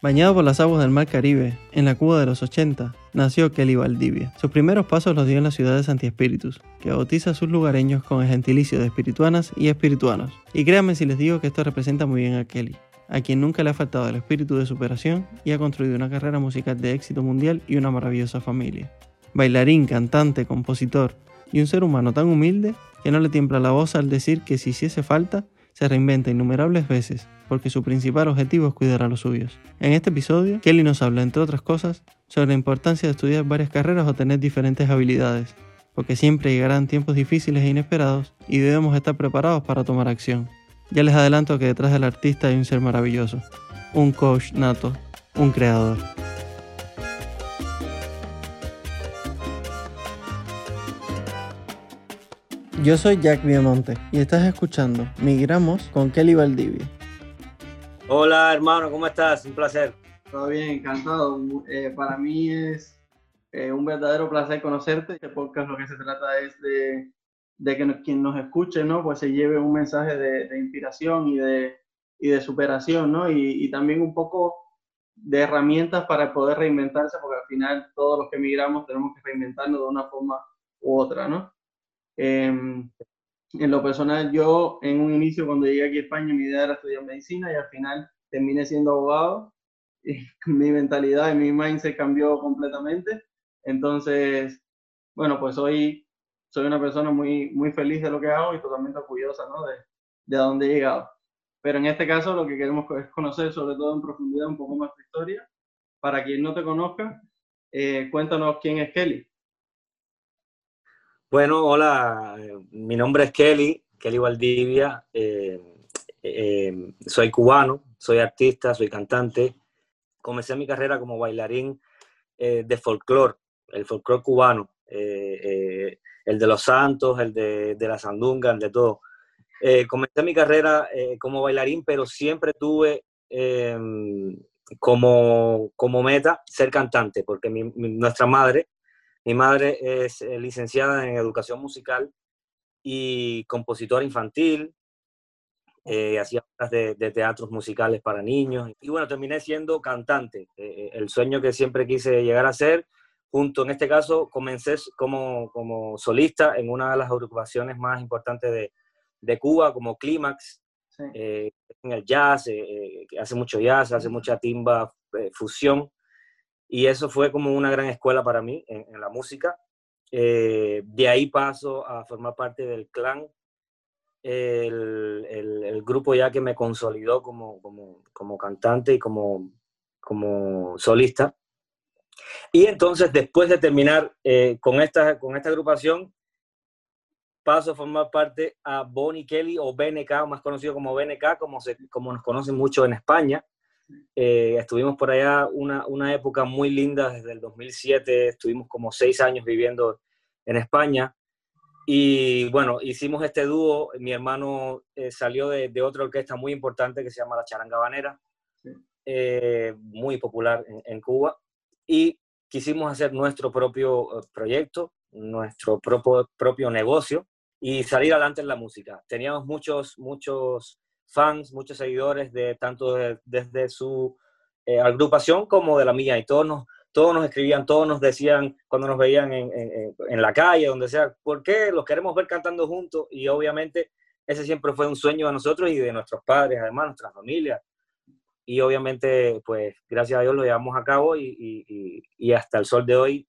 Bañado por las aguas del Mar Caribe, en la Cuba de los 80, nació Kelly Valdivia. Sus primeros pasos los dio en la ciudad de Santi Espíritus, que bautiza a sus lugareños con el gentilicio de espirituanas y espirituanos. Y créanme si les digo que esto representa muy bien a Kelly, a quien nunca le ha faltado el espíritu de superación y ha construido una carrera musical de éxito mundial y una maravillosa familia. Bailarín, cantante, compositor y un ser humano tan humilde que no le tiembla la voz al decir que si hiciese falta, se reinventa innumerables veces porque su principal objetivo es cuidar a los suyos. En este episodio, Kelly nos habla, entre otras cosas, sobre la importancia de estudiar varias carreras o tener diferentes habilidades, porque siempre llegarán tiempos difíciles e inesperados y debemos estar preparados para tomar acción. Ya les adelanto que detrás del artista hay un ser maravilloso, un coach nato, un creador. Yo soy Jack Viamonte y estás escuchando Migramos con Kelly Valdivia. Hola hermano, ¿cómo estás? Un placer. Todo bien, encantado. Eh, para mí es eh, un verdadero placer conocerte. Este podcast lo que se trata es de, de que quien nos escuche, ¿no? Pues se lleve un mensaje de, inspiración y de, y de superación, ¿no? Y, y, también un poco de herramientas para poder reinventarse, porque al final todos los que emigramos tenemos que reinventarnos de una forma u otra, ¿no? Em, en lo personal, yo en un inicio cuando llegué aquí a España, mi idea era estudiar medicina y al final terminé siendo abogado. Y mi mentalidad y mi mindset cambió completamente. Entonces, bueno, pues hoy soy una persona muy, muy feliz de lo que hago y totalmente orgullosa ¿no? de, de a dónde he llegado. Pero en este caso lo que queremos es conocer sobre todo en profundidad un poco más tu historia. Para quien no te conozca, eh, cuéntanos quién es Kelly. Bueno, hola, eh, mi nombre es Kelly, Kelly Valdivia, eh, eh, soy cubano, soy artista, soy cantante. Comencé mi carrera como bailarín de folclore, el folclore cubano, el de los santos, el de, de la sandunga, el de todo. comencé mi carrera como bailarín, pero siempre tuve como, como meta ser cantante, porque nuestra madre mi madre es eh, licenciada en educación musical y compositora infantil. Eh, hacía de, de, teatros musicales para niños. Y bueno, terminé siendo cantante, eh, el sueño que siempre quise llegar a ser. Junto, en este caso, comencé como, como solista en una de las agrupaciones más importantes de, de Cuba, como Clímax, en el jazz, que hace mucho jazz, hace mucha timba, fusión. Y eso fue como una gran escuela para mí en, la música. Eh, de ahí paso a formar parte del clan, el, el, grupo ya que me consolidó como, como, como cantante y como, como solista. Y entonces, después de terminar eh, con, esta, con esta agrupación, paso a formar parte a Bonnie Kelly o BNK, más conocido como BNK, como, se, como nos conocen mucho en España. Eh, estuvimos por allá una, una, época muy linda desde el 2007, estuvimos como seis años viviendo en España. Y bueno, hicimos este dúo, mi hermano eh, salió de, de, otra orquesta muy importante que se llama La Charanga Banera, eh, muy popular en, en, Cuba, y quisimos hacer nuestro propio proyecto, nuestro propio, propio negocio y salir adelante en la música. Teníamos muchos, muchos fans, muchos seguidores, de tanto desde su eh, agrupación como de la mía. Y todos nos, todos nos escribían, todos nos decían cuando nos veían en, en, en, la calle, donde sea, ¿por qué los queremos ver cantando juntos? Y obviamente ese siempre fue un sueño de nosotros y de nuestros padres, además, nuestras familias. Y obviamente, pues gracias a Dios lo llevamos a cabo y, y, y hasta el sol de hoy,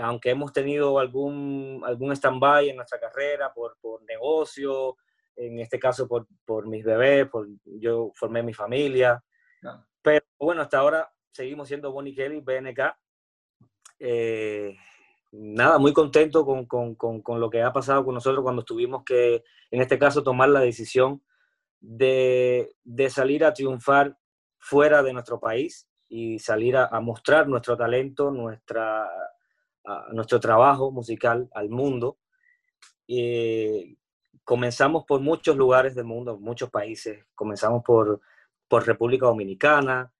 aunque hemos tenido algún, algún stand-by en nuestra carrera por, por negocio, en este caso por, por mis bebés, por, yo formé mi familia. Pero bueno, hasta ahora seguimos siendo Bonnie Kelly, BNK. Eh, nada, muy contento con, con, con, con, lo que ha pasado con nosotros cuando tuvimos que, en este caso, tomar la decisión de, de salir a triunfar fuera de nuestro país y salir a, a mostrar nuestro talento, nuestra, a, nuestro trabajo musical al mundo. Eh, comenzamos por muchos lugares del mundo, muchos países. Comenzamos por, por República Dominicana,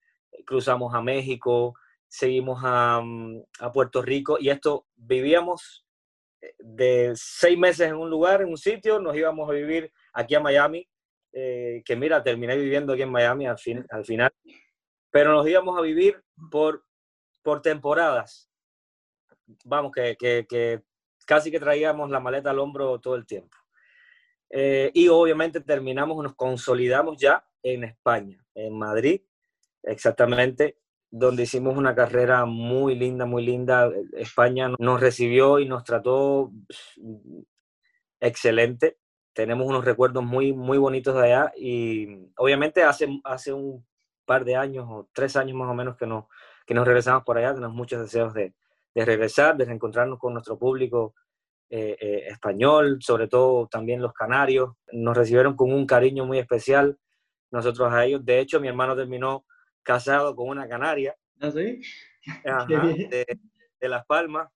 cruzamos a México, seguimos a, mm, a, Puerto Rico y esto vivíamos eh, de seis meses en un lugar, en un sitio, nos íbamos a vivir aquí a Miami, eh, que mira, terminé viviendo aquí en Miami al, fin, al final, pero nos íbamos a vivir por, por temporadas. Vamos, que, que, casi que traíamos la maleta al hombro todo el tiempo. Eh, y obviamente terminamos, nos consolidamos ya en España, en Madrid, exactamente, donde hicimos una carrera muy linda, muy linda. España nos recibió y nos trató excelente. Tenemos unos recuerdos muy, muy bonitos de allá y obviamente hace, hace un par de años o tres años más o menos que, no, que nos regresamos por allá, tenemos muchos deseos de, de regresar, de reencontrarnos con nuestro público eh, eh, español, sobre todo también los canarios. Nos recibieron con un cariño muy especial nosotros a ellos. De hecho, mi hermano terminó casado con una canaria. ¿Ah, sí? de, de, Las Palmas.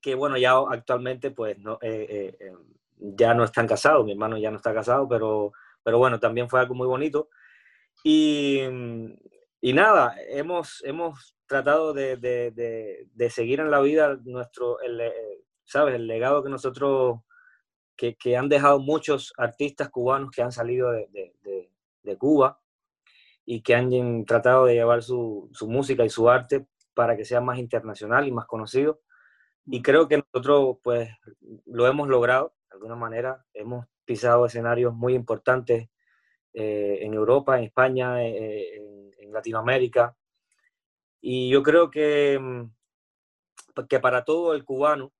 Que bueno, ya actualmente pues no, eh, ya no están casados, mi hermano ya no está casado, pero, pero bueno, también fue algo muy bonito. Y, y nada, hemos, hemos tratado de, de, de, seguir en la vida nuestro, el, ¿sabes? El legado que nosotros, que, que, han dejado muchos artistas cubanos que han salido de, Cuba y que han tratado de llevar su, su, música y su arte para que sea más internacional y más conocido. Y creo que nosotros, pues, lo hemos logrado de alguna manera. Hemos pisado escenarios muy importantes eh, en Europa, en España, eh, en, Latinoamérica. Y yo creo que, mm, que para todo el cubano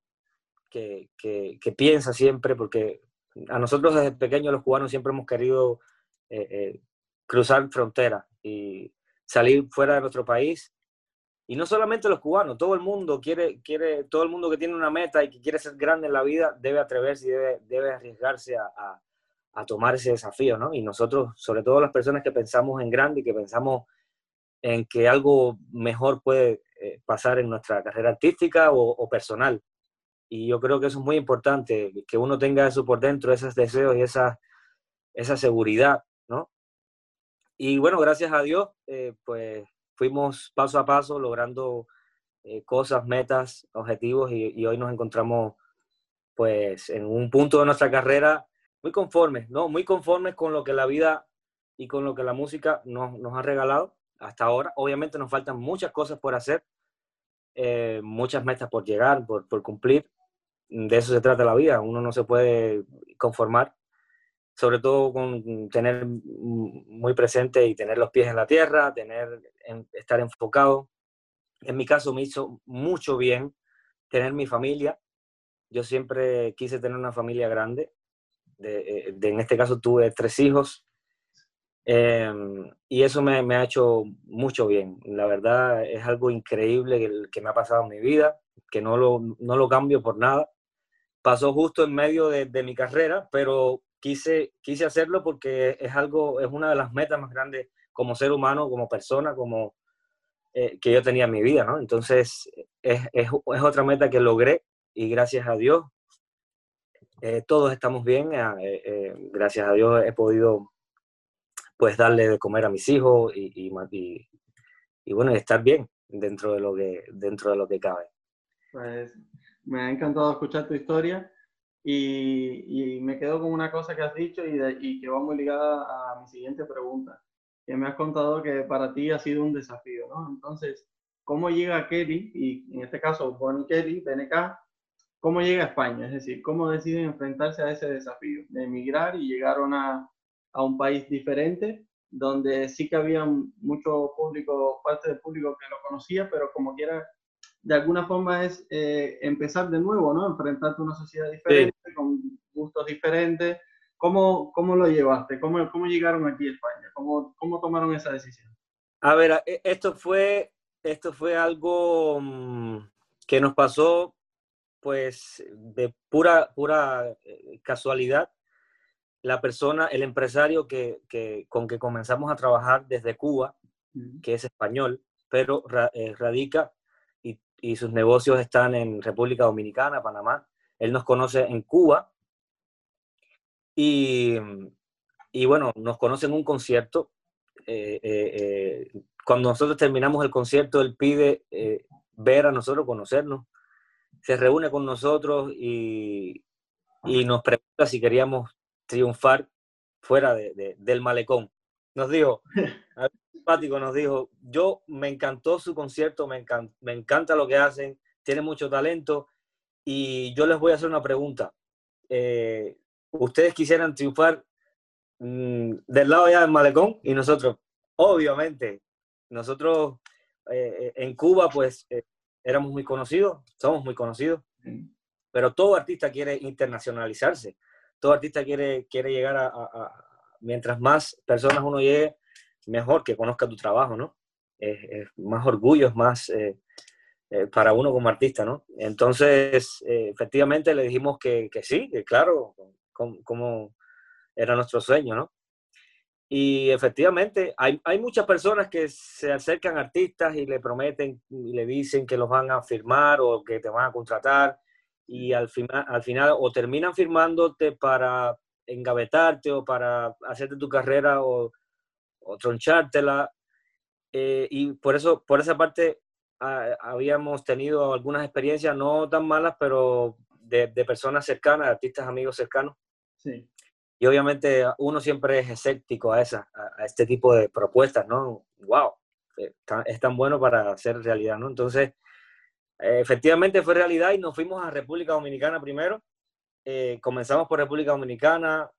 que, piensa siempre, porque a nosotros desde pequeños los cubanos siempre hemos querido eh, cruzar fronteras y salir fuera de nuestro país. Y no solamente los cubanos, todo el mundo quiere, quiere, todo el mundo que tiene una meta y que quiere ser grande en la vida debe atreverse y debe, arriesgarse a a tomar ese desafío, ¿no? Y nosotros, sobre todo las personas que pensamos en grande y que pensamos en que algo mejor puede eh, pasar en nuestra carrera artística o, personal. Y yo creo que eso es muy importante, que uno tenga eso por dentro, esos deseos y esa, esa seguridad, ¿no? Y bueno, gracias a Dios, eh, pues fuimos paso a paso logrando eh, cosas, metas, objetivos y, y, hoy nos encontramos pues en un punto de nuestra carrera muy conformes, ¿no? Muy conformes con lo que la vida y con lo que la música nos, nos ha regalado hasta ahora. Obviamente nos faltan muchas cosas por hacer, eh, muchas metas por llegar, por, por, cumplir. De eso se trata la vida. Uno no se puede conformar, sobre todo con tener muy presente y tener los pies en la tierra, tener, estar enfocado. En mi caso me hizo mucho bien tener mi familia. Yo siempre quise tener una familia grande eh, de, en este caso tuve tres hijos, em, y eso me, me, ha hecho mucho bien. La verdad es algo increíble que, que, me ha pasado en mi vida, que no lo, no lo cambio por nada. Pasó justo en medio de, mi carrera, pero quise, quise hacerlo porque es algo, es una de las metas más grandes como ser humano, como persona, como eh, que yo tenía en mi vida, ¿no? Entonces es, es, otra meta que logré y gracias a Dios eh, todos estamos bien, eh, gracias a Dios he podido pues darle de comer a mis hijos y, y, y, bueno, estar bien dentro de lo que, dentro de lo que cabe. Pues me ha encantado escuchar tu historia y, me quedo con una cosa que has dicho y, y, que va muy ligada a mi siguiente pregunta, que me has contado que para ti ha sido un desafío, ¿no? Entonces, ¿cómo llega Kelly, y en este caso Bonnie Kelly, BNK, cómo llega a España, es decir, cómo deciden enfrentarse a ese desafío de emigrar y llegaron a, a un país diferente, donde sí que había mucho público, parte del público que lo conocía, pero como quiera, de alguna forma es eh, empezar de nuevo, ¿no? Enfrentarte a una sociedad diferente, con gustos diferentes. ¿Cómo, ¿Cómo lo llevaste? ¿Cómo, ¿Cómo llegaron aquí a España? ¿Cómo, ¿Cómo tomaron esa decisión? A ver, e, esto fue, esto fue algo mm, que nos pasó pues de pura, pura eh, casualidad, la persona, el empresario que, que, con que comenzamos a trabajar desde Cuba, que es español, pero eh, radica y, sus negocios están en República Dominicana, Panamá. Él nos conoce en Cuba y, y bueno, nos conoce en un concierto. Eh, cuando nosotros terminamos el concierto, él pide ver a nosotros, conocernos se reúne con nosotros y, y nos pregunta si queríamos triunfar fuera de, del malecón. Nos dijo, simpático, nos dijo, yo me encantó su concierto, me, me encanta lo que hacen, tiene mucho talento y yo les voy a hacer una pregunta. Eh, ¿Ustedes quisieran triunfar mm, del lado ya del malecón? Y nosotros, obviamente, nosotros eh, en Cuba pues eh, éramos muy conocidos, somos muy conocidos, pero todo artista quiere internacionalizarse, todo artista quiere, quiere llegar a, mientras más personas uno llegue, mejor que conozca tu trabajo, ¿no? Es, más orgullo, es más eh, eh, para uno como artista, ¿no? Entonces, eh, efectivamente le dijimos que, que sí, que claro, como, era nuestro sueño, ¿no? Y efectivamente, hay, hay, muchas personas que se acercan a artistas y le prometen y le dicen que los van a firmar o que te van a contratar y al final, al final o terminan firmándote para engavetarte o para hacerte tu carrera o, o tronchártela. Eh, y por eso, por esa parte, habíamos tenido algunas experiencias no tan malas, pero de, de personas cercanas, artistas amigos cercanos. Sí. Y obviamente uno siempre es escéptico a, esa, a, este tipo de propuestas, ¿no? ¡Wow! Eh, es tan bueno para hacer realidad, ¿no? Entonces, efectivamente fue realidad y nos fuimos a República Dominicana primero. Eh, comenzamos por República Dominicana,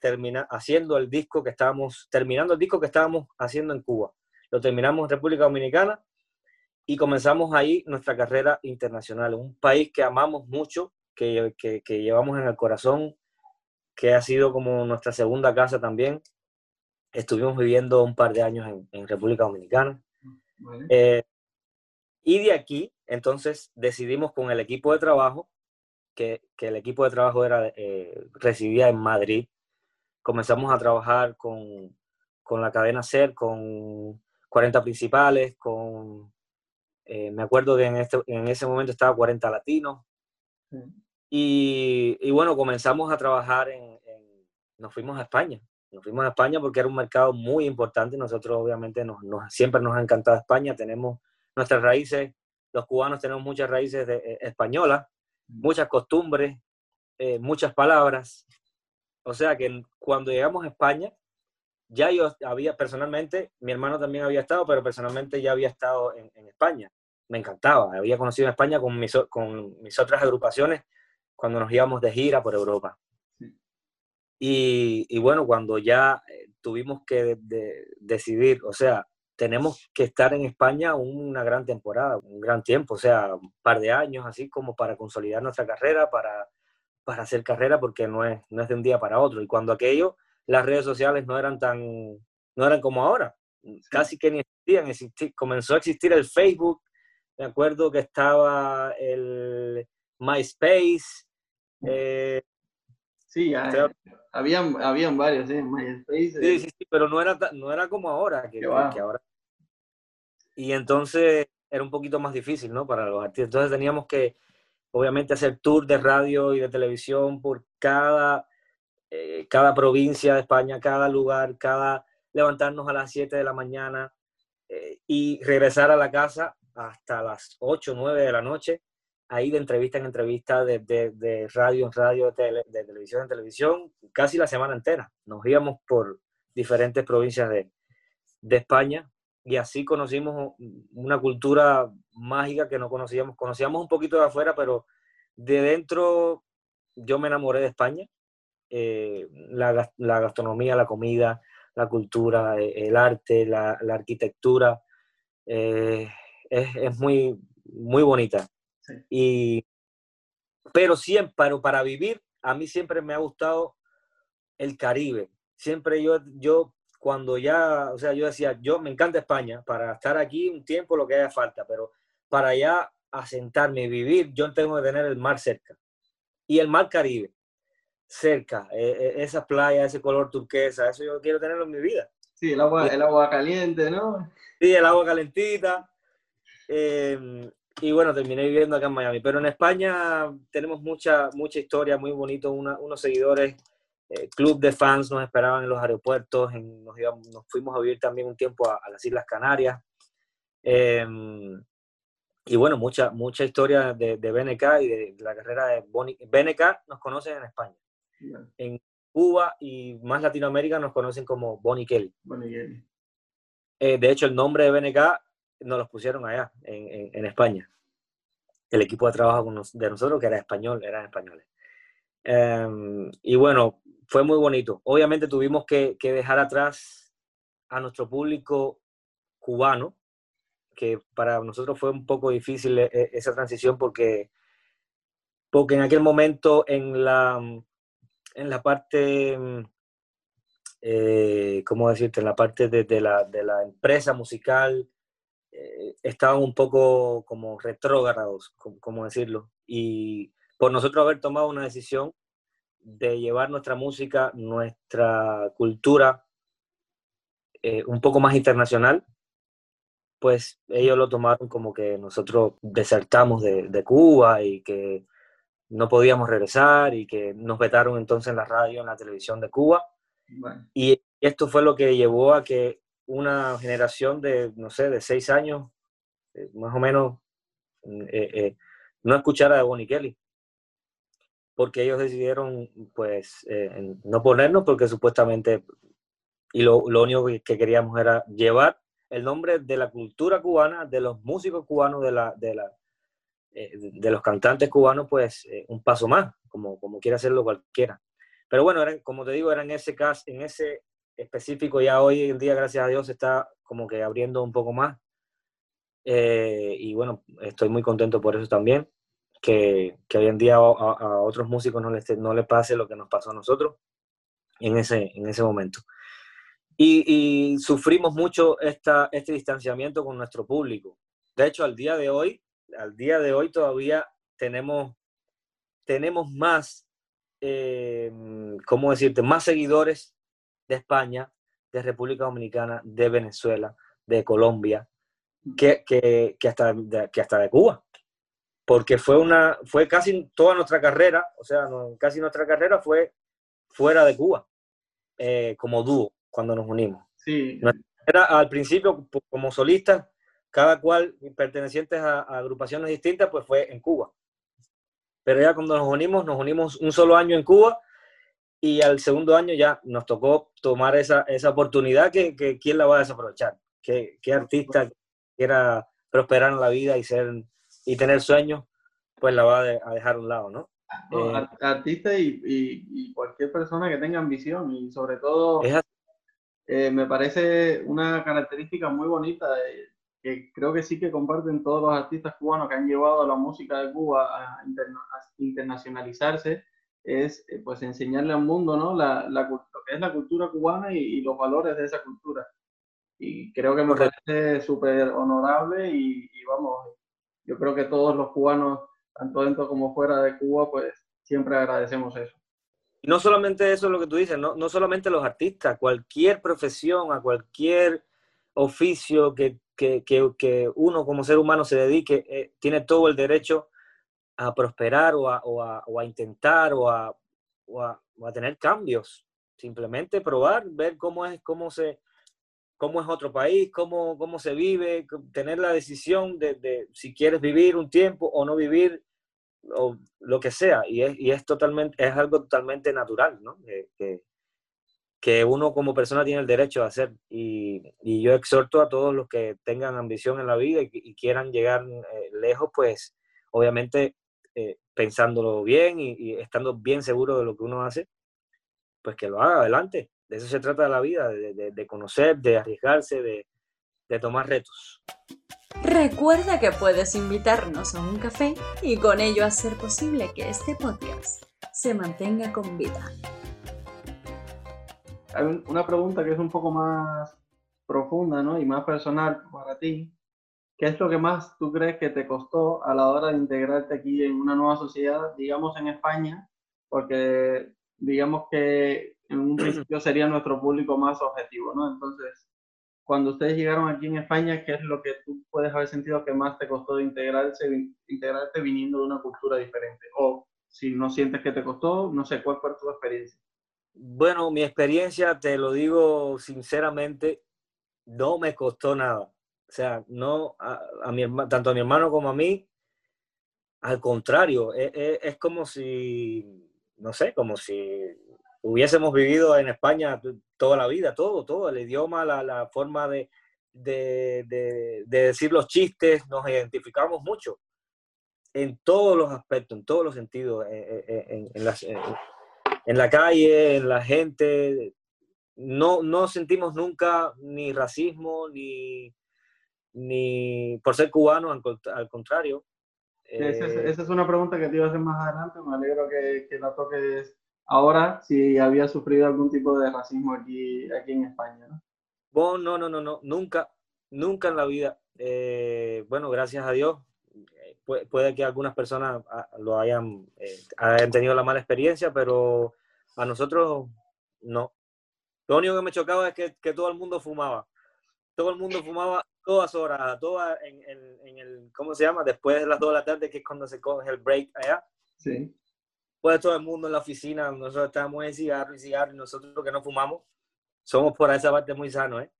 termina, haciendo el disco que estábamos, terminando el disco que estábamos haciendo en Cuba. Lo terminamos en República Dominicana y comenzamos ahí nuestra carrera internacional. Un país que amamos mucho, que, que, llevamos en el corazón, que ha sido como nuestra segunda casa también. Estuvimos viviendo un par de años en, en República Dominicana. Eh, y de aquí, entonces, decidimos con el equipo de trabajo, que, que el equipo de trabajo era, eh, residía en Madrid, comenzamos a trabajar con, con la cadena SER, con 40 principales, con, eh, me acuerdo que en, este, en ese momento estaba 40 latinos. Y, y, bueno, comenzamos a trabajar en, nos fuimos a España. Nos fuimos a España porque era un mercado muy importante. Nosotros obviamente nos, nos, siempre nos ha encantado España. Tenemos nuestras raíces, los cubanos tenemos muchas raíces de, eh, españolas, muchas costumbres, eh, muchas palabras. O sea que cuando llegamos a España, ya yo había personalmente, mi hermano también había estado, pero personalmente ya había estado en, España. Me encantaba, había conocido España con mis, con mis otras agrupaciones cuando nos íbamos de gira por Europa. Y, y, bueno, cuando ya eh, tuvimos que decidir, o sea, tenemos que estar en España una gran temporada, un gran tiempo, o sea, un par de años, así como para consolidar nuestra carrera, para para hacer carrera porque no es, no es de un día para otro. Y cuando aquello, las redes sociales no eran tan, no eran como ahora, casi que ni existían. comenzó a existir el Facebook, me acuerdo que estaba el MySpace. Eh, sí, habían, habían varios, ¿sí? MySpace. Sí, sí, sí, pero no era, no era como ahora, que, que ahora. Y entonces era un poquito más difícil, ¿no? Para los artistas. Entonces teníamos que obviamente hacer tour de radio y de televisión por cada, eh, cada provincia de España, cada lugar, cada levantarnos a las 7 de la mañana eh, y regresar a la casa hasta las 8, 9 de la noche, ahí de entrevista en entrevista, de, de, radio en radio, de, de, televisión en televisión, casi la semana entera. Nos íbamos por diferentes provincias de, de España y así conocimos una cultura mágica que no conocíamos. Conocíamos un poquito de afuera, pero de dentro yo me enamoré de España. Eh, la, la, gastronomía, la comida, la cultura, eh, el arte, la, la arquitectura, eh, es, es, muy, muy bonita. Y, pero siempre, pero para vivir, a mí siempre me ha gustado el Caribe. Siempre yo, yo cuando ya, o sea, yo decía, yo me encanta España, para estar aquí un tiempo lo que haya falta, pero para ya asentarme y vivir, yo tengo que tener el mar cerca. Y el mar Caribe, cerca, e, e, esa playa, ese color turquesa, eso yo quiero tenerlo en mi vida. Sí, el agua, el agua caliente, ¿no? Sí, el agua calentita. Em, y bueno, terminé viviendo acá en Miami. Pero en España tenemos mucha, mucha historia, muy bonito, unos seguidores eh, club de fans nos esperaban en los aeropuertos, nos, nos, fuimos a vivir también un tiempo a, las Islas Canarias. Em, y bueno, mucha, mucha historia de, de, BNK y de, la carrera de Bonnie. BNK nos conocen en España. En Cuba y más Latinoamérica nos conocen como Bonnie Kelly. Bonnie Kelly. Eh, de hecho, el nombre de BNK nos lo pusieron allá, en, España. El equipo de trabajo de nosotros, que era español, eran españoles. Em, y bueno, fue muy bonito. Obviamente tuvimos que, dejar atrás a nuestro público cubano, que para nosotros fue un poco difícil eh, eh, esa transición porque, porque en aquel momento en la, en la parte eh, ¿cómo decirte? En la parte de, la, de la, empresa musical eh, estaban un poco como retrógrados, ¿cómo decirlo? Y por nosotros haber tomado una decisión de llevar nuestra música, nuestra cultura eh, un poco más internacional, pues ellos lo tomaron como que nosotros desertamos de, de, Cuba y que no podíamos regresar y que nos vetaron entonces en la radio, en la televisión de Cuba. Y esto fue lo que llevó a que una generación de, no sé, de seis años, eh, más o menos, eh, eh, no escuchara a Bonnie Kelly. Porque ellos decidieron, pues, no ponernos porque supuestamente, y lo, lo, único que queríamos era llevar el nombre de la cultura cubana, de los músicos cubanos, de, la, de, la, de los cantantes cubanos, pues, un paso más, como, como quiere hacerlo cualquiera. Pero bueno, como te digo, era en ese caso, en ese específico, ya hoy en día, gracias a Dios, está como que abriendo un poco más. Eh, y bueno, estoy muy contento por eso también, que, que hoy en día a, otros músicos no les, no les pase lo que nos pasó a nosotros en ese, en ese momento. Y, sufrimos mucho esta, este distanciamiento con nuestro público. De hecho, al día de hoy, al día de hoy todavía tenemos, tenemos más eh, ¿cómo decirte?, más seguidores de España, de República Dominicana, de Venezuela, de Colombia, que, que, que hasta, de, que hasta de Cuba. Porque fue, una, fue casi toda nuestra carrera, o sea, casi nuestra carrera fue fuera de Cuba, eh, como dúo, cuando nos unimos. Sí. Era, al principio, como solistas, cada cual pertenecientes a, a agrupaciones distintas, pues fue en Cuba. Pero ya cuando nos unimos, nos unimos un solo año en Cuba y al segundo año ya nos tocó tomar esa, esa oportunidad que, que quién la va a desaprovechar. ¿Qué, qué artista quiera prosperar en la vida y, ser, y tener sueños, pues la va a dejar a un lado, ¿no? Eh, artista y, y, cualquier persona que tenga ambición y sobre todo eh, me parece una característica muy bonita de, que creo que sí que comparten todos los artistas cubanos que han llevado a la música de Cuba a, internacionalizarse, es eh, pues enseñarle al mundo ¿no? la, la, lo que es la cultura cubana y, los valores de esa cultura. Y creo que me parece súper honorable y, vamos, yo creo que todos los cubanos, tanto dentro como fuera de Cuba, pues siempre agradecemos eso. Y no solamente eso es lo que tú dices, no, no solamente los artistas, cualquier profesión, a cualquier oficio que que, uno como ser humano se dedique, eh, tiene todo el derecho a prosperar o a, intentar o a, tener cambios. Simplemente probar, ver cómo es, cómo se, cómo es otro país, cómo, cómo se vive, tener la decisión de, si quieres vivir un tiempo o no vivir, o lo que sea. Y es, es, totalmente, es algo totalmente natural, ¿no? que, que uno como persona tiene el derecho a hacer. Y, y yo exhorto a todos los que tengan ambición en la vida y, quieran llegar eh, lejos, pues obviamente eh, pensándolo bien y, estando bien seguro de lo que uno hace, pues que lo haga adelante. De eso se trata de la vida, de, de conocer, de arriesgarse, de, de tomar retos. Recuerda que puedes invitarnos a un café y con ello hacer posible que este podcast se mantenga con vida hay una pregunta que es un poco más profunda ¿no? y más personal para ti. ¿Qué es lo que más tú crees que te costó a la hora de integrarte aquí en una nueva sociedad, digamos en España? Porque digamos que en un principio sería nuestro público más objetivo, ¿no? Entonces, cuando ustedes llegaron aquí en España, ¿qué es lo que tú puedes haber sentido que más te costó de integrarse, integrarte viniendo de una cultura diferente? O si no sientes que te costó, no sé, ¿cuál fue tu experiencia? Bueno, mi experiencia, te lo digo sinceramente, no me costó nada. O sea, no a, mi, tanto a mi hermano como a mí, al contrario, es, e, es, como si, no sé, como si hubiésemos vivido en España toda la vida, todo, todo, el idioma, la, la forma de, de, de, decir los chistes, nos identificamos mucho en todos los aspectos, en todos los sentidos, eh, eh, en, en, la calle, en la gente. No, no sentimos nunca ni racismo, ni, ni por ser cubano, al, contrario. esa, es, una pregunta que te iba a hacer más adelante, me alegro que, que la toques ahora, si había sufrido algún tipo de racismo aquí, aquí en España, ¿no? no, no, no, no, nunca, nunca en la vida. Eh, bueno, gracias a Dios, eh, puede, que algunas personas ah, lo hayan, eh, hayan tenido la mala experiencia, pero a nosotros no. Lo único que me chocaba es que, que todo el mundo fumaba. Todo el mundo fumaba todas horas, todas en, en, el, ¿cómo se llama? Después de las 2 de la tarde, que es cuando se coge el break allá. Sí. Pues todo el mundo en la oficina, nosotros estábamos en cigarro y cigarro, y nosotros que no fumamos, somos por esa parte muy sanos, ¿eh?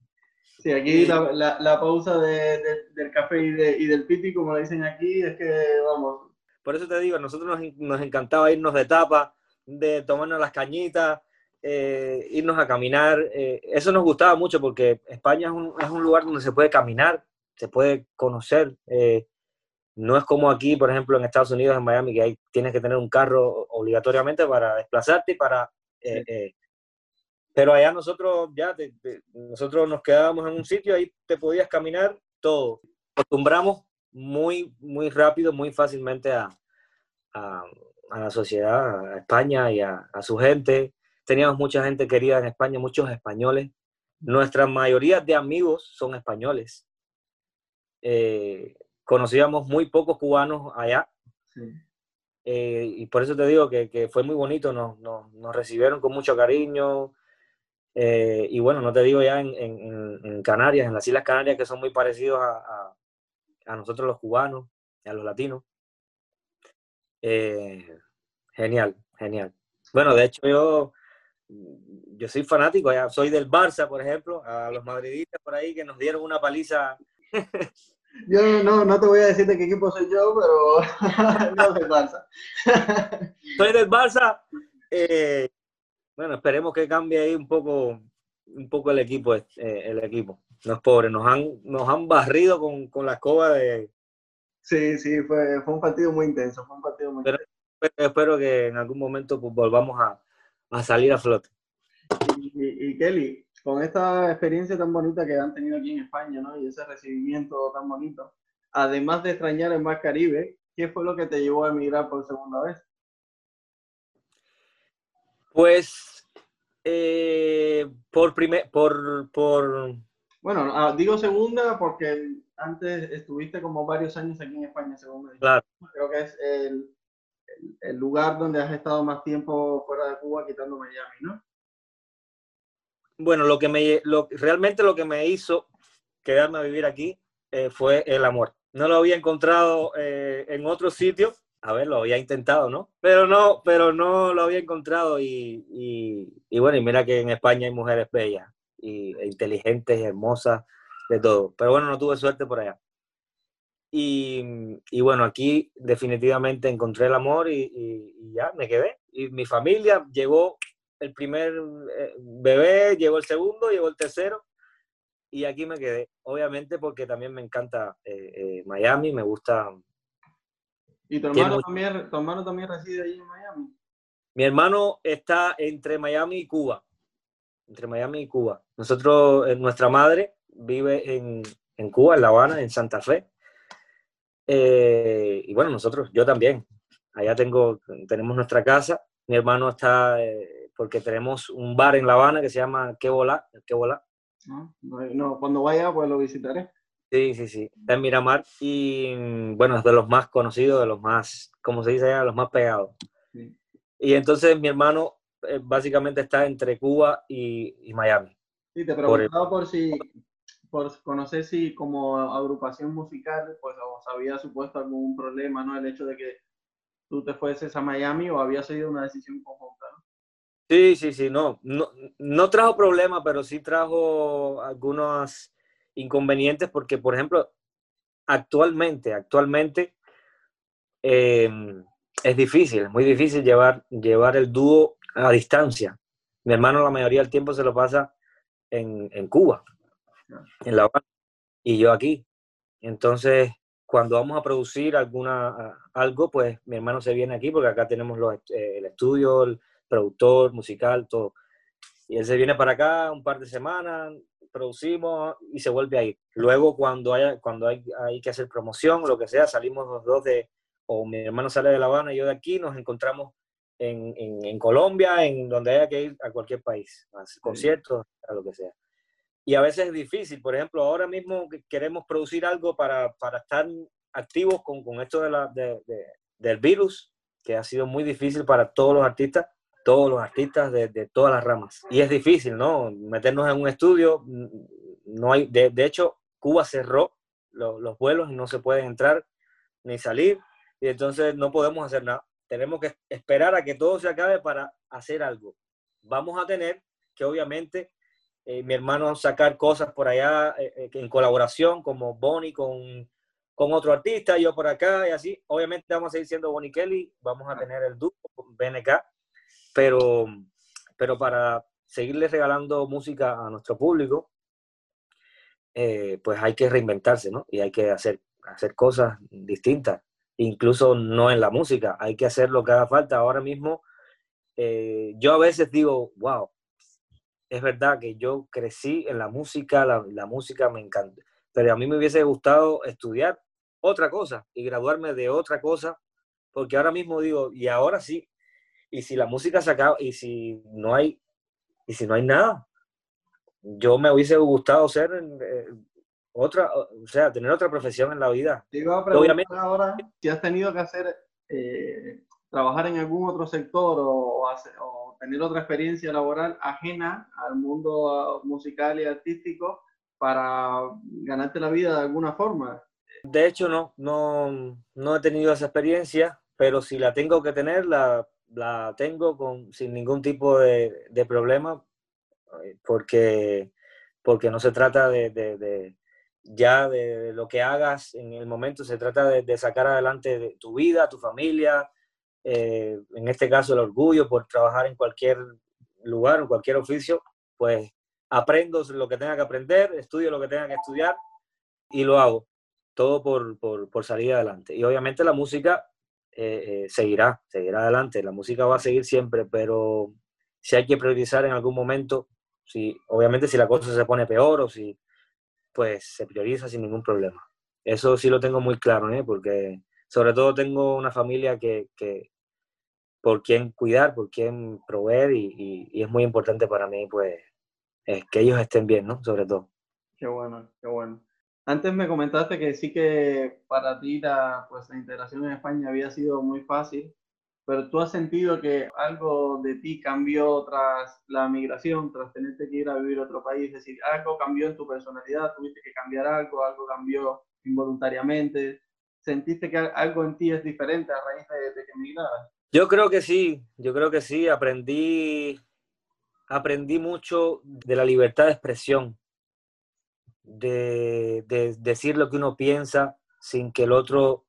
Sí, aquí la, la, pausa de, del café y, de, y, del piti, como le dicen aquí, es que vamos. Por eso te digo, a nosotros nos, nos encantaba irnos de tapa, de tomarnos las cañitas, eh, irnos a caminar. Eh, eso nos gustaba mucho porque España es un, es un, lugar donde se puede caminar, se puede conocer. Eh, no es como aquí, por ejemplo, en Estados Unidos, en Miami, que hay, tienes que tener un carro obligatoriamente para desplazarte y para pero allá nosotros ya, nosotros nos quedábamos en un sitio, ahí te podías caminar todo. Acostumbramos muy, muy rápido, muy fácilmente a, a, la sociedad, a España y a, su gente. Teníamos mucha gente querida en España, muchos españoles. Nuestra mayoría de amigos son españoles. Eh, conocíamos muy pocos cubanos allá. Eh, y por eso te digo que, que fue muy bonito, nos, nos, nos, recibieron con mucho cariño, eh, y bueno, no te digo ya en, en, Canarias, en las Islas Canarias, que son muy parecidos a, a, nosotros los cubanos, a los latinos. Eh, genial, genial. Bueno, de hecho yo, yo soy fanático, ya soy del Barça, por ejemplo, a los madridistas por ahí que nos dieron una paliza. Yo no, no te voy a decir de qué equipo soy yo, pero no del Barça. soy del Barça. Eh, bueno, esperemos que cambie ahí un poco, un poco el equipo, eh, el equipo. Los pobres nos han, nos han barrido con, con la escoba de. Sí, sí, fue, fue un partido muy intenso, fue un partido muy Pero, Espero que en algún momento pues, volvamos a, a salir a flote. Y, Kelly, con esta experiencia tan bonita que han tenido aquí en España, ¿no? Y ese recibimiento tan bonito, además de extrañar el Mar Caribe, ¿qué fue lo que te llevó a emigrar por segunda vez? Pues eh, por primer, por, por... Bueno, ah, digo segunda porque antes estuviste como varios años aquí en España, según me Claro. Creo que es el, el, lugar donde has estado más tiempo fuera de Cuba, quitando Miami, ¿no? Bueno, lo que me, lo, realmente lo que me hizo quedarme a vivir aquí eh, fue el amor. No lo había encontrado eh, en otro sitio a ver, lo había intentado, ¿no? Pero no, pero no lo había encontrado y, y, bueno, y mira que en España hay mujeres bellas y e inteligentes, hermosas, de todo. Pero bueno, no tuve suerte por allá. Y, y bueno, aquí definitivamente encontré el amor y, y, ya me quedé. Y mi familia llegó el primer eh, bebé, llegó el segundo, llegó el tercero y aquí me quedé. Obviamente porque también me encanta eh, eh, Miami, me gusta ¿Y tu hermano, también, tu hermano también reside ahí en Miami? Mi hermano está entre Miami y Cuba. Entre Miami y Cuba. Nosotros, nuestra madre vive en, en Cuba, en La Habana, en Santa Fe. Eh, y bueno, nosotros, yo también. Allá tengo, tenemos nuestra casa. Mi hermano está, porque tenemos un bar en La Habana que se llama Que Volá. Que Volá. No, no, cuando vaya, pues lo visitaré. Sí, sí, sí. Está en Miramar y mm, bueno, es de los más conocidos, de los más, como se dice allá, los más pegados. Y entonces mi hermano eh, básicamente está entre Cuba y, Miami. Sí, te preguntaba por, si, por conocer si como agrupación musical, pues os había supuesto algún problema, ¿no? El hecho de que tú te fueses a Miami o había sido una decisión conjunta, ¿no? Sí, sí, sí, no, no, no trajo problema, pero sí trajo algunas inconvenientes porque, por ejemplo, actualmente, actualmente em, es difícil, es muy difícil llevar, llevar el dúo a distancia. Mi hermano la mayoría del tiempo se lo pasa en, en Cuba, en La Habana. y yo aquí. Entonces, cuando vamos a producir alguna, algo, pues mi hermano se viene aquí porque acá tenemos los, eh, el estudio, el productor musical, todo. Y él se viene para acá un par de semanas, producimos y se vuelve a ir. Luego, cuando, haya, cuando hay, hay que hacer promoción lo que sea, salimos los dos de, o mi hermano sale de La Habana y yo de aquí, nos encontramos en, en, en Colombia, en donde haya que ir a cualquier país, a conciertos, a lo que sea y a veces es difícil. Por ejemplo, ahora mismo queremos producir algo para, para estar activos con, con esto de la, de, del virus, que ha sido muy difícil para todos los artistas, todos los artistas de, de todas las ramas. Y es difícil, ¿no? Meternos en un estudio, mm, no hay, de, de hecho, Cuba cerró los, los vuelos y no se pueden entrar ni salir, y entonces no podemos hacer nada. Tenemos que esperar a que todo se acabe para hacer algo. Vamos a tener que obviamente eh, mi hermano sacar cosas por allá eh, eh, en colaboración, como Bonnie con, con otro artista, yo por acá y así. Obviamente vamos a seguir siendo Bonnie Kelly, vamos a tener el dúo BNK, pero, pero para seguirle regalando música a nuestro público, pues hay que reinventarse, ¿no? Y hay que hacer, hacer cosas distintas, incluso no en la música, hay que hacer lo que haga falta. Ahora mismo, yo a veces digo, wow, es verdad que yo crecí en la música, la, la, música me encanta, pero a mí me hubiese gustado estudiar otra cosa y graduarme de otra cosa, porque ahora mismo digo, y ahora sí, y si la música se acaba, y si no hay, y si no hay nada, yo me hubiese gustado ser eh, otra, o sea, tener otra profesión en la vida. Obviamente, ahora si has tenido que hacer, eh, trabajar en algún otro sector o, o tener otra experiencia laboral ajena al mundo musical y artístico para ganarte la vida de alguna forma. De hecho, no, no, no he tenido esa experiencia, pero si la tengo que tener, la, la tengo con, sin ningún tipo de, de problema, eh, porque, porque no se trata de, de, ya de lo que hagas en el momento, se trata de, sacar adelante tu vida, tu familia, eh, en este caso el orgullo por trabajar en cualquier lugar, en cualquier oficio, pues aprendo lo que tenga que aprender, estudio lo que tenga que estudiar y lo hago, todo por, por, por salir adelante. Y obviamente la música eh, eh, seguirá, seguirá adelante, la música va a seguir siempre, pero si hay que priorizar en algún momento, si, obviamente si la cosa se pone peor o si, pues se prioriza sin ningún problema. Eso sí lo tengo muy claro, ¿eh? porque sobre todo tengo una familia que, que por quien cuidar, por quien proveer y, y, es muy importante para mí pues es que ellos estén bien, ¿no? Sobre todo. Qué bueno, qué bueno. Antes me comentaste que sí que para ti la, pues, la integración en España había sido muy fácil, pero tú has sentido que algo de ti cambió tras la migración, tras tenerte que ir a vivir a otro país, es decir, algo cambió en tu personalidad, tuviste que cambiar algo, algo cambió involuntariamente, ¿Sentiste que algo en ti es diferente a raíz de, que emigraras? Yo creo que sí, yo creo que sí. Aprendí, aprendí mucho de la libertad de expresión, de, de decir lo que uno piensa sin que el otro,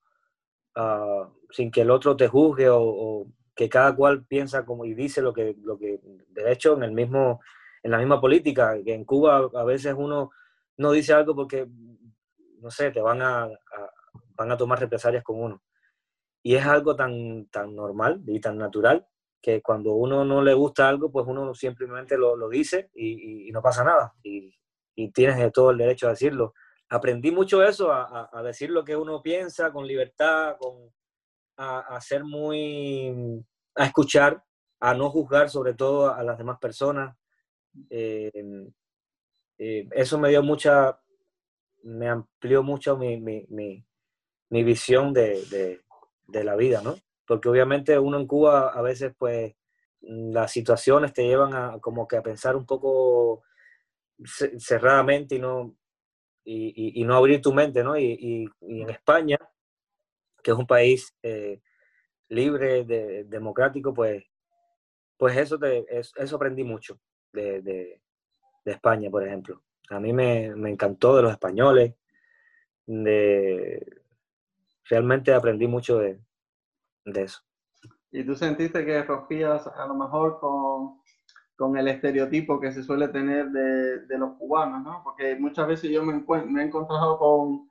uh, sin que el otro te juzgue o, que cada cual piensa como y dice lo que, lo que, de hecho, en el mismo, en la misma política, que en Cuba a veces uno no dice algo porque, no sé, te van a, a van a tomar represalias con uno. Y es algo tan, tan normal y tan natural que cuando uno no le gusta algo, pues uno simplemente lo, lo dice y, y, no pasa nada. Y, y, tienes todo el derecho a decirlo. Aprendí mucho eso, a, a, decir lo que uno piensa con libertad, con, a, a, ser muy, a escuchar, a no juzgar sobre todo a las demás personas. Eh, eh, eso me dio mucha, me amplió mucho mi, mi, mi, mi visión de, de, de, la vida, ¿no? Porque obviamente uno en Cuba a veces pues las situaciones te llevan a como que a pensar un poco cerradamente y no, y, no abrir tu mente, ¿no? Y, en España, que es un país eh, libre, de, democrático, pues, pues eso, te, eso aprendí mucho de, de, de España, por ejemplo. A mí me, me encantó de los españoles, de, realmente aprendí mucho de, de eso. ¿Y tú sentiste que rompías a lo mejor con, con el estereotipo que se suele tener de, de los cubanos, ¿no? Porque muchas veces yo me, me he encontrado con,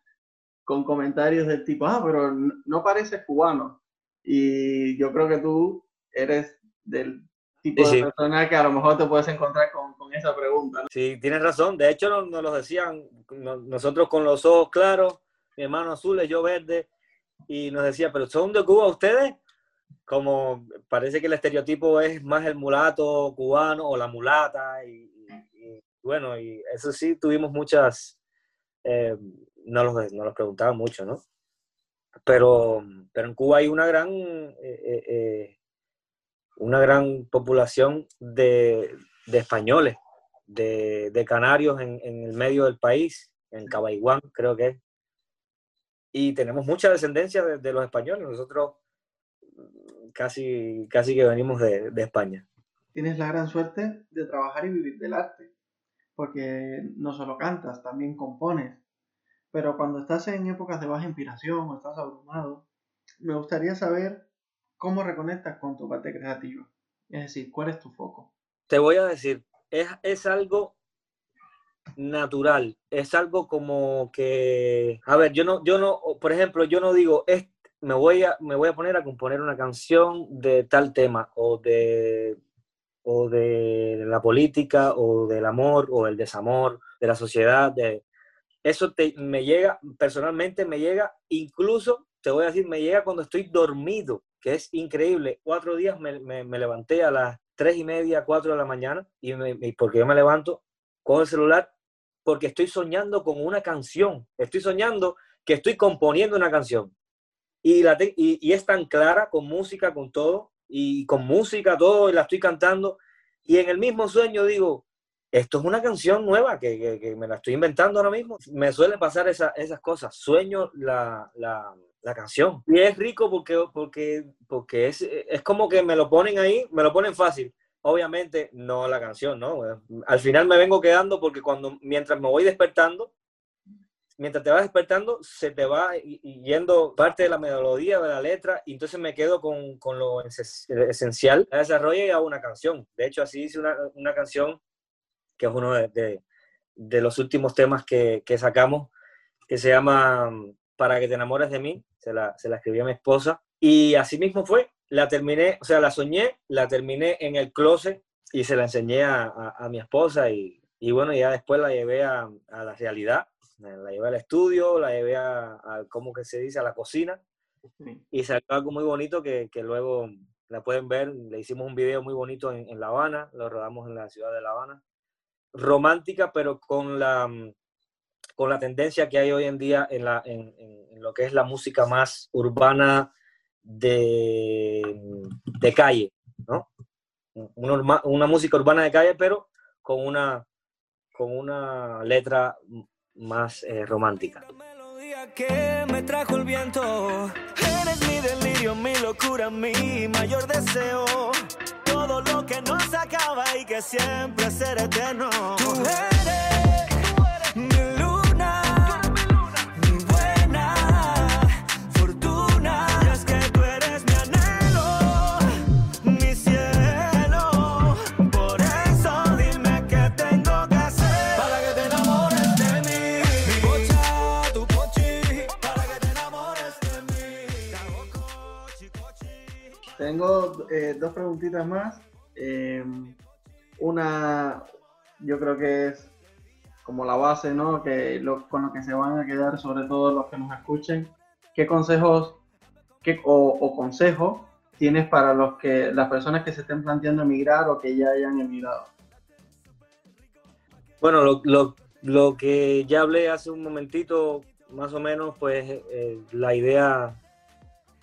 con comentarios del tipo, ah, pero no pareces cubano. Y yo creo que tú eres del tipo de persona que a lo mejor te puedes encontrar con, con esa pregunta. ¿no? Sí, tienes razón. De hecho, nos, nos lo decían nosotros con los ojos claros, mi hermano azules, yo verde, y nos decía, pero ¿son de Cuba ustedes? Como parece que el estereotipo es más el mulato cubano o la mulata, y, bueno, y eso sí, tuvimos muchas, eh, no, los, no los preguntaban mucho, ¿no? Pero, pero en Cuba hay una gran, eh, eh, eh una gran población de, de españoles, de, de canarios en, en, el medio del país, en Cabaiguán creo que es. Y tenemos mucha descendencia de, de los españoles. Nosotros casi, casi que venimos de, de, España. Tienes la gran suerte de trabajar y vivir del arte, porque no solo cantas, también compones. Pero cuando estás en épocas de baja inspiración o estás abrumado, me gustaría saber cómo reconectas con tu parte creativa. Es decir, ¿cuál es tu foco? Te voy a decir, es, es algo natural, es algo como que, a ver, yo no, yo no, por ejemplo, yo no digo, es, me, voy a, me voy a poner a componer una canción de tal tema o de, o de la política o del amor o el desamor de la sociedad. De, eso te, me llega, personalmente me llega, incluso, te voy a decir, me llega cuando estoy dormido que es increíble. Cuatro días me, me, levanté a las tres y media, cuatro de la mañana, y, me, porque yo me levanto, cojo el celular, porque estoy soñando con una canción. Estoy soñando que estoy componiendo una canción. Y, la y, y, es tan clara, con música, con todo, y con música, todo, y la estoy cantando. Y en el mismo sueño digo, esto es una canción nueva que, que, me la estoy inventando ahora mismo. Me suele pasar esa, esas cosas. Sueño la, la, la canción. Y es rico porque, porque, porque es, es como que me lo ponen ahí, me lo ponen fácil. Obviamente no la canción, ¿no? Al final me vengo quedando porque cuando, mientras me voy despertando, mientras te vas despertando, se te va yendo parte de la melodía, de la letra, y entonces me quedo con, con lo esencial. La desarrollo y hago una canción. De hecho, así hice una, una canción que es uno de, de, los últimos temas que, que, sacamos, que se llama Para que te enamores de mí, se la, se la escribí a mi esposa. Y así mismo fue, la terminé, o sea, la soñé, la terminé en el closet y se la enseñé a, a, a mi esposa y, y, bueno, ya después la llevé a, a, la realidad, la llevé al estudio, la llevé a, a ¿cómo que se dice?, a la cocina sí. y salió algo muy bonito que, que, luego la pueden ver, le hicimos un video muy bonito en, en La Habana, lo rodamos en la ciudad de La Habana, romántica, pero con la, con la tendencia que hay hoy en día en, la, en, en lo que es la música más urbana de, de calle, ¿no? Una, una, música urbana de calle, pero con una, con una letra más eh, romántica. que me trajo el viento, eres mi delirio, mi locura, mi mayor deseo. Todo lo que no se acaba y que siempre será eterno. Tú eres tengo eh, dos preguntitas más. Eh, una, yo creo que es como la base, ¿no? Que con lo que se van a quedar, sobre todo los que nos escuchen. ¿Qué consejos qué, o, o consejos tienes para los que las personas que se estén planteando emigrar o que ya hayan emigrado? Bueno, lo, lo, lo que ya hablé hace un momentito, más o menos, pues eh, la idea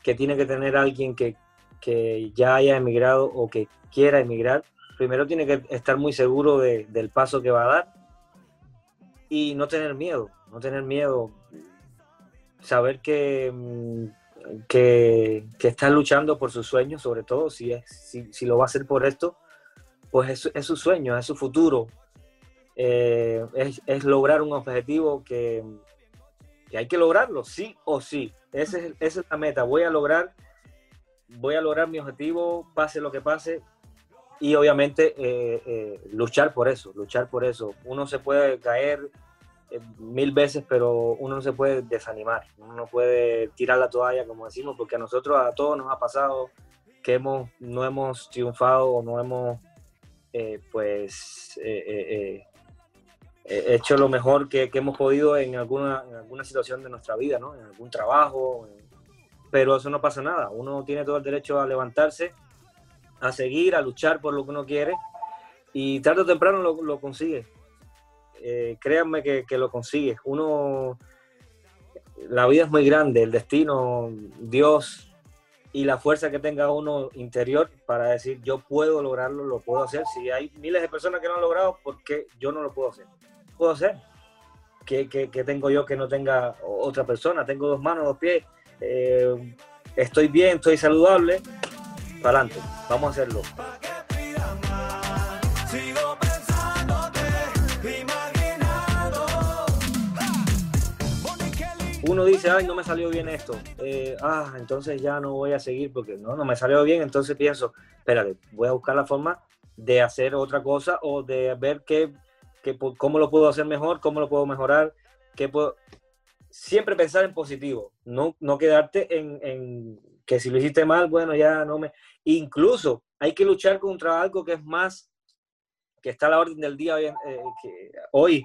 que tiene que tener alguien que, que ya haya emigrado o que quiera emigrar, primero tiene que estar muy seguro de, del paso que va a dar y no tener miedo, no tener miedo, saber que, mm, que, que está luchando por sus sueños, sobre todo si, es, si, si, lo va a hacer por esto, pues es, es su sueño, es su futuro, eh, es, es, lograr un objetivo que, que, hay que lograrlo, sí o sí. Ese es, esa es la meta, voy a lograr voy a lograr mi objetivo, pase lo que pase, y obviamente eh, eh, luchar por eso, luchar por eso. Uno se puede caer eh, mil veces, pero uno no se puede desanimar, uno no puede tirar la toalla, como decimos, porque a nosotros, a todos nos ha pasado que hemos, no hemos triunfado o no hemos, pues, hecho lo mejor que, hemos podido en alguna, en alguna situación de nuestra vida, ¿no? En algún trabajo, pero eso no pasa nada, uno tiene todo el derecho a levantarse a seguir, a luchar por lo que uno quiere y tarde o temprano lo, consigue. Eh, créanme que, lo consigue. Uno, la vida es muy grande, el destino, Dios y la fuerza que tenga uno interior para decir yo puedo lograrlo, lo puedo hacer. Si hay miles de personas que no han logrado, ¿por qué yo no lo puedo hacer? Puedo hacer. ¿Qué, tengo yo que no tenga otra persona? Tengo dos manos, dos pies. Eh, estoy bien, estoy saludable para adelante, vamos a hacerlo. Uno dice, ay, no me salió bien esto. Eh, ah, entonces ya no voy a seguir porque no, no me salió bien. Entonces pienso, espérate, voy a buscar la forma de hacer otra cosa o de ver qué, qué, cómo lo puedo hacer mejor, cómo lo puedo mejorar, qué puedo... Siempre pensar en positivo, no, no quedarte en, en que si lo hiciste mal, bueno, ya no me... Incluso hay que luchar contra algo que es más, que está a la orden del día hoy, eh,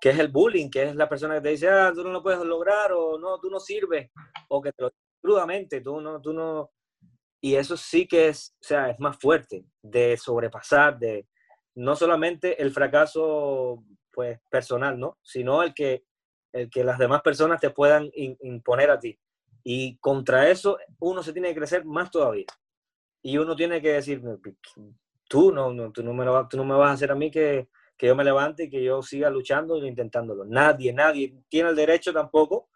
que, es el bullying, que es la persona que te dice, ah, tú no lo puedes lograr, o no, tú no sirves, o que te lo crudamente, tú no, tú no... Y eso sí que es, o sea, es más fuerte de sobrepasar, de no solamente el fracaso pues personal, ¿no? Sino el que, el que las demás personas te puedan imponer a ti. Y contra eso uno se tiene que crecer más todavía. Y uno tiene que decir, tú no, no, tú no, me, tú no me vas a hacer a mí que, que yo me levante y que yo siga luchando e intentándolo. Nadie, nadie tiene el derecho tampoco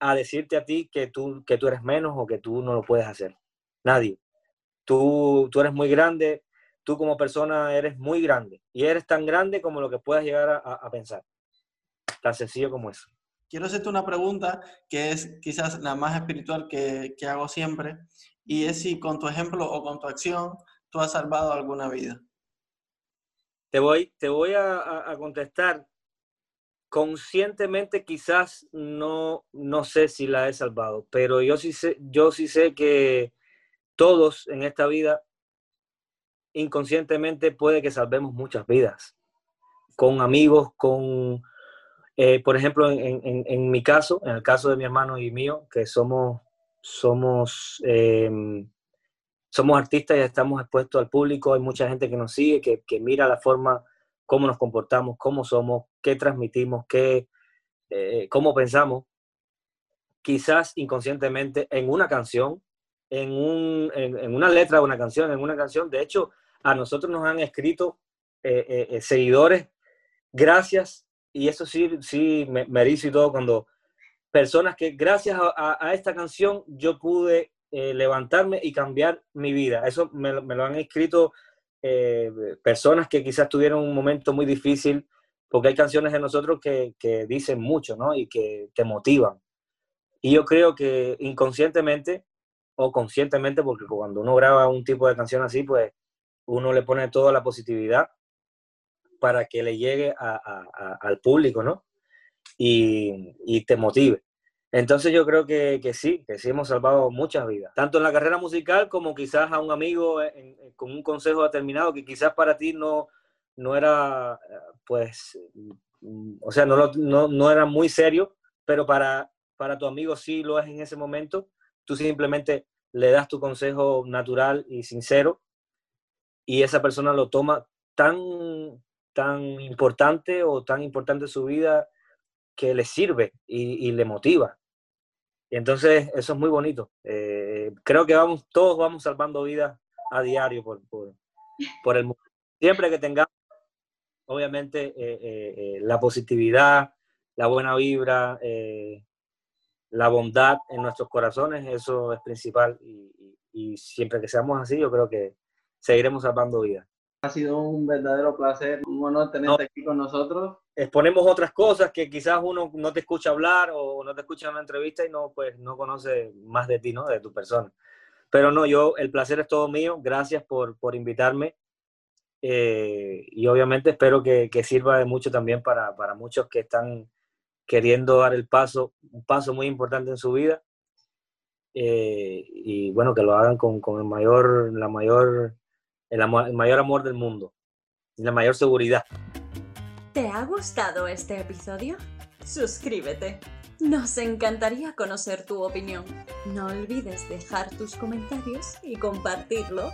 a decirte a ti que tú, que tú eres menos o que tú no lo puedes hacer. Nadie. Tú, tú eres muy grande, tú como persona eres muy grande y eres tan grande como lo que puedas llegar a, a pensar. Tan sencillo como eso quiero hacerte una pregunta que es quizás la más espiritual que, que, hago siempre, y es si con tu ejemplo o con tu acción tú has salvado alguna vida. Te voy, te voy a, a contestar. Conscientemente quizás no, no sé si la he salvado, pero yo sí sé, yo sí sé que todos en esta vida inconscientemente puede que salvemos muchas vidas, con amigos, con, eh, por ejemplo, en, mi caso, en el caso de mi hermano y mío, que somos, somos, em, artistas y estamos expuestos al público, hay mucha gente que nos sigue, que, mira la forma, cómo nos comportamos, cómo somos, qué transmitimos, qué, eh, cómo pensamos, quizás inconscientemente en una canción, en, en, una letra de una canción, en una canción. De hecho, a nosotros nos han escrito eh, seguidores gracias y eso sí, sí me, me y todo cuando personas que gracias a, esta canción yo pude eh, levantarme y cambiar mi vida. Eso me, lo han escrito eh, personas que quizás tuvieron un momento muy difícil, porque hay canciones de nosotros que, que dicen mucho, ¿no? Y que te motivan. Y yo creo que inconscientemente o conscientemente, porque cuando uno graba un tipo de canción así, pues uno le pone toda la positividad para que le llegue al público, ¿no? Y, te motive. Entonces yo creo que, sí, que sí hemos salvado muchas vidas, tanto en la carrera musical como quizás a un amigo con un consejo determinado que quizás para ti no, no era, pues, o sea, no, no, era muy serio, pero para, para tu amigo sí lo es en ese momento. Tú simplemente le das tu consejo natural y sincero y esa persona lo toma tan, tan importante o tan importante su vida que le sirve y, le motiva. Y entonces eso es muy bonito. Eh, creo que vamos, todos vamos salvando vidas a diario por, por, el mundo. Siempre que tengamos, obviamente, eh, eh, la positividad, la buena vibra, la bondad en nuestros corazones, eso es principal. y siempre que seamos así, yo creo que seguiremos salvando vidas. Ha sido un verdadero placer, un honor tenerte aquí con nosotros. Exponemos otras cosas que quizás uno no te escucha hablar o no te escucha en una entrevista y no, pues, no conoce más de ti, ¿no? De tu persona. Pero no, yo, el placer es todo mío. Gracias por, por invitarme eh, y obviamente espero que, sirva de mucho también para, muchos que están queriendo dar el paso, un paso muy importante en su vida. Eh, y bueno, que lo hagan con, el mayor, la mayor, el, mayor amor del mundo y la mayor seguridad. ¿Te ha gustado este episodio? Suscríbete. Nos encantaría conocer tu opinión. No olvides dejar tus comentarios y compartirlo